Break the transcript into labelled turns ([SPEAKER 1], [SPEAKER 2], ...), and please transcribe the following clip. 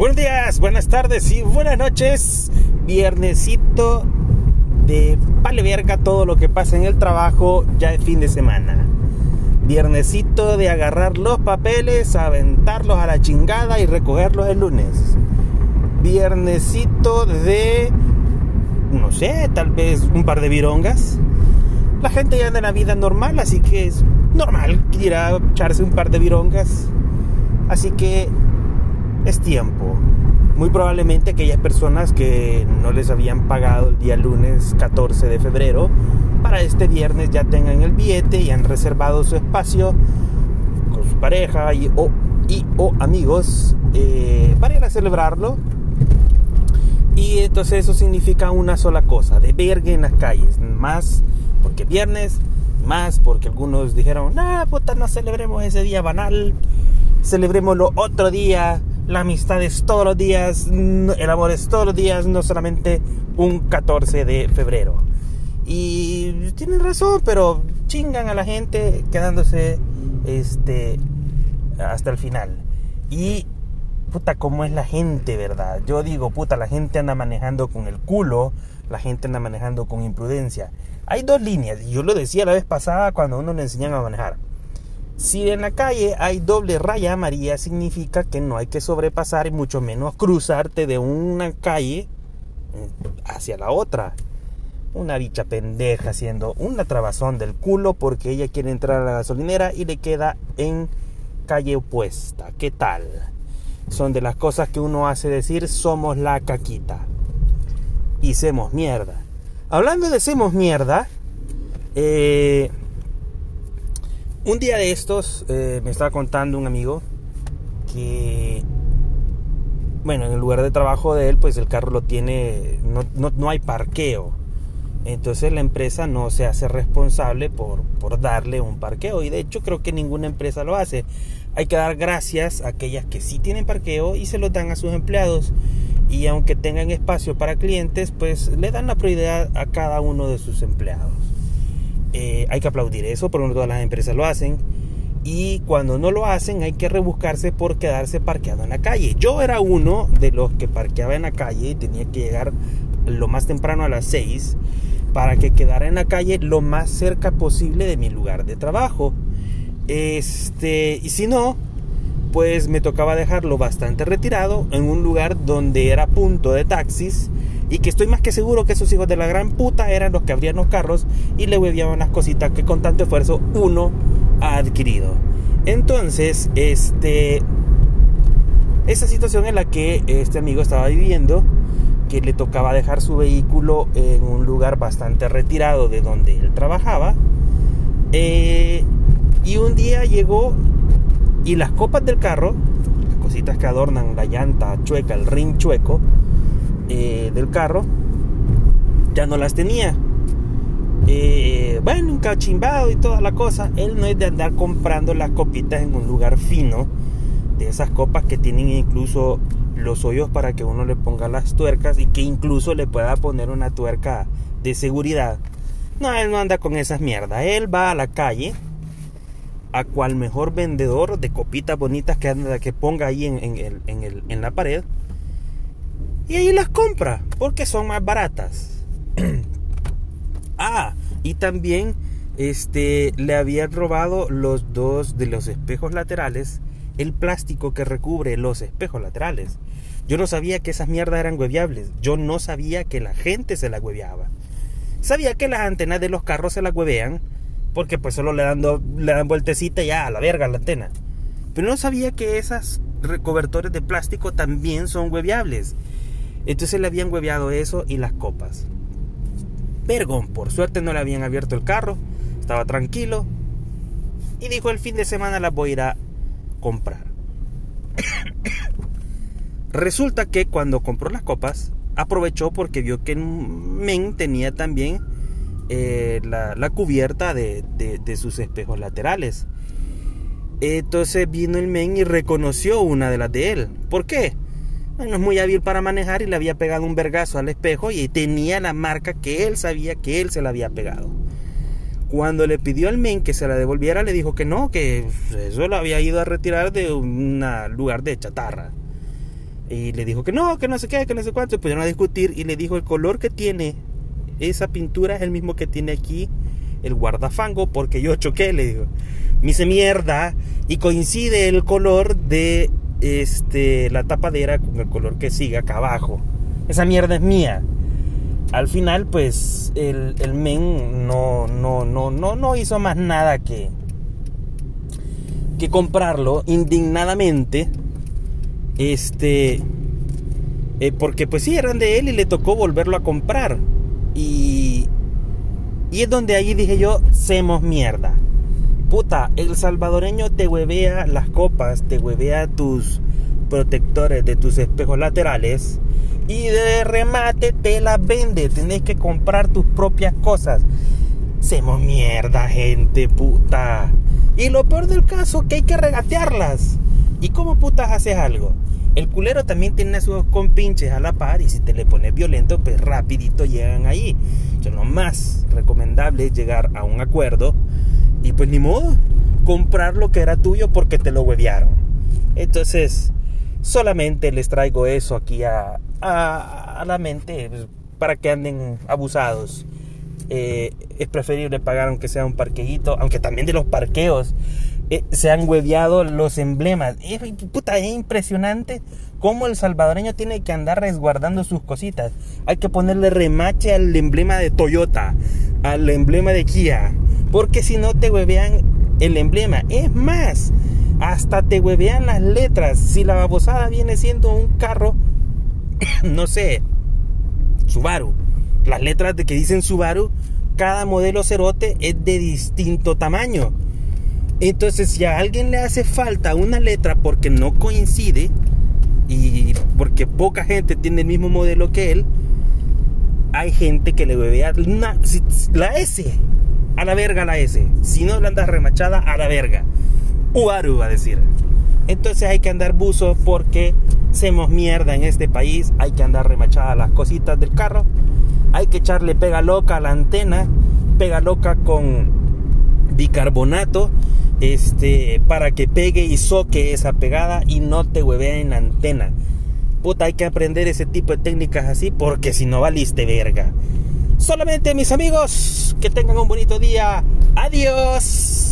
[SPEAKER 1] Buenos días, buenas tardes y buenas noches. Viernesito de vale verga todo lo que pasa en el trabajo ya es fin de semana. Viernesito de agarrar los papeles, aventarlos a la chingada y recogerlos el lunes. Viernesito de, no sé, tal vez un par de virongas. La gente ya anda en la vida normal, así que es normal ir a echarse un par de virongas. Así que es tiempo. Muy probablemente aquellas personas que no les habían pagado el día lunes 14 de febrero, para este viernes ya tengan el billete y han reservado su espacio con su pareja y o, y, o amigos eh, para ir a celebrarlo. Y entonces eso significa una sola cosa, de verga en las calles, más porque viernes, más porque algunos dijeron, ah, puta, no celebremos ese día banal, celebrémoslo otro día, la amistad es todos los días, el amor es todos los días, no solamente un 14 de febrero. Y tienen razón, pero chingan a la gente quedándose este hasta el final. Y puta, cómo es la gente, ¿verdad? Yo digo, puta, la gente anda manejando con el culo, la gente anda manejando con imprudencia. Hay dos líneas, y yo lo decía la vez pasada cuando uno le enseñan a manejar. Si en la calle hay doble raya amarilla, significa que no hay que sobrepasar y mucho menos cruzarte de una calle eh, hacia la otra. Una bicha pendeja haciendo una trabazón del culo porque ella quiere entrar a la gasolinera y le queda en calle opuesta. ¿Qué tal? Son de las cosas que uno hace decir somos la caquita. Y mierda. Hablando de semos mierda, eh, un día de estos eh, me estaba contando un amigo que, bueno, en el lugar de trabajo de él, pues el carro lo tiene, no, no, hay parqueo. Entonces la empresa no se hace responsable por, por, darle un parqueo. Y de hecho creo que ninguna empresa lo hace. Hay que dar gracias a aquellas que sí tienen parqueo y se lo dan a sus empleados. Y aunque tengan espacio para clientes, pues le dan la prioridad a cada uno de sus empleados. Eh, hay que aplaudir eso, porque no todas las empresas lo hacen. Y cuando no lo hacen hay que rebuscarse por quedarse parqueado en la calle. Yo era uno de los que parqueaba en la calle y tenía que llegar lo más temprano a las 6 para que quedara en la calle lo más cerca posible de mi lugar de trabajo. Este, y si no, pues me tocaba dejarlo bastante retirado en un lugar donde era punto de taxis y que estoy más que seguro que esos hijos de la gran puta eran los que abrían los carros y le huevían las cositas que con tanto esfuerzo uno ha adquirido. Entonces, este esa situación en la que este amigo estaba viviendo, que le tocaba dejar su vehículo en un lugar bastante retirado de donde él trabajaba, eh, y un día llegó y las copas del carro, las cositas que adornan la llanta chueca, el ring chueco, eh, del carro, ya no las tenía. Eh, bueno, un cachimbado y toda la cosa. Él no es de andar comprando las copitas en un lugar fino, de esas copas que tienen incluso los hoyos para que uno le ponga las tuercas y que incluso le pueda poner una tuerca de seguridad. No, él no anda con esas mierdas. Él va a la calle, a cual mejor vendedor de copitas bonitas que, anda, que ponga ahí en, en, en la pared y ahí las compra porque son más baratas. ah, y también este le habían robado los dos de los espejos laterales, el plástico que recubre los espejos laterales. Yo no sabía que esas mierdas eran hueviables. Yo no sabía que la gente se la hueveaba. Sabía que las antenas de los carros se las huevean porque pues solo le dan, le dan vueltecita ya a la verga la antena. Pero no sabía que esas recobertores de plástico también son hueviables. Entonces le habían hueveado eso y las copas. Vergón, por suerte no le habían abierto el carro, estaba tranquilo y dijo el fin de semana las voy a ir a comprar. Resulta que cuando compró las copas, aprovechó porque vio que Men tenía también eh, la, cubierta de, de, sus espejos laterales. Entonces vino el men y reconoció una de las de él. ¿Por qué? No es muy hábil para manejar y le había pegado un vergazo al espejo y tenía la marca que él sabía que él se la había pegado. Cuando le pidió al men que se la devolviera, le dijo que no, que eso lo había ido a retirar de un lugar de chatarra. Y le dijo que no, que no sé qué, que no sé cuánto. Pudieron a discutir y le dijo el color que tiene esa pintura es el mismo que tiene aquí el guardafango porque yo choqué, le digo. Me hice mierda y coincide el color de este, la tapadera con el color que sigue acá abajo. Esa mierda es mía. Al final, pues, el, men no, no, no, no, no hizo más nada que, que comprarlo indignadamente. Este, eh, porque pues sí, eran de él y le tocó volverlo a comprar. Y, y es donde ahí dije yo, semos mierda. Puta, el salvadoreño te huevea las copas, te huevea tus protectores de tus espejos laterales y de remate te las vende. Tenés que comprar tus propias cosas. Semos mierda, gente, puta. Y lo peor del caso, que hay que regatearlas. ¿Y cómo putas haces algo? El culero también tiene sus compinches a la par y si te le pones violento, pues rapidito llegan ahí. lo más recomendable es llegar a un acuerdo y pues ni modo, comprar lo que era tuyo porque te lo huevearon. Entonces, solamente les traigo eso aquí a, a, la mente pues, para que anden abusados. Eh, es preferible pagar aunque sea un parqueíto, aunque también de los parqueos eh, se han hueveado los emblemas. Es, puta, es impresionante cómo el salvadoreño tiene que andar resguardando sus cositas. Hay que ponerle remache al emblema de Toyota, al emblema de Kia, porque si no te huevean el emblema. Es más, hasta te huevean las letras. Si la babosada viene siendo un carro, no sé, Subaru. Las letras de que dicen Subaru, cada modelo cerote es de distinto tamaño. Entonces, si a alguien le hace falta una letra porque no coincide y porque poca gente tiene el mismo modelo que él, hay gente que le bebea la S. A la verga la S. Si no la andas remachada, a la verga. Uaru va a decir. Entonces hay que andar buzo porque hacemos mierda en este país. Hay que andar remachada las cositas del carro. Hay que echarle pega loca a la antena. Pega loca con bicarbonato este, para que pegue y soque esa pegada y no te huevea en la antena. Puta, hay que aprender ese tipo de técnicas así porque si no valiste verga. Solamente mis amigos, que tengan un bonito día. Adiós.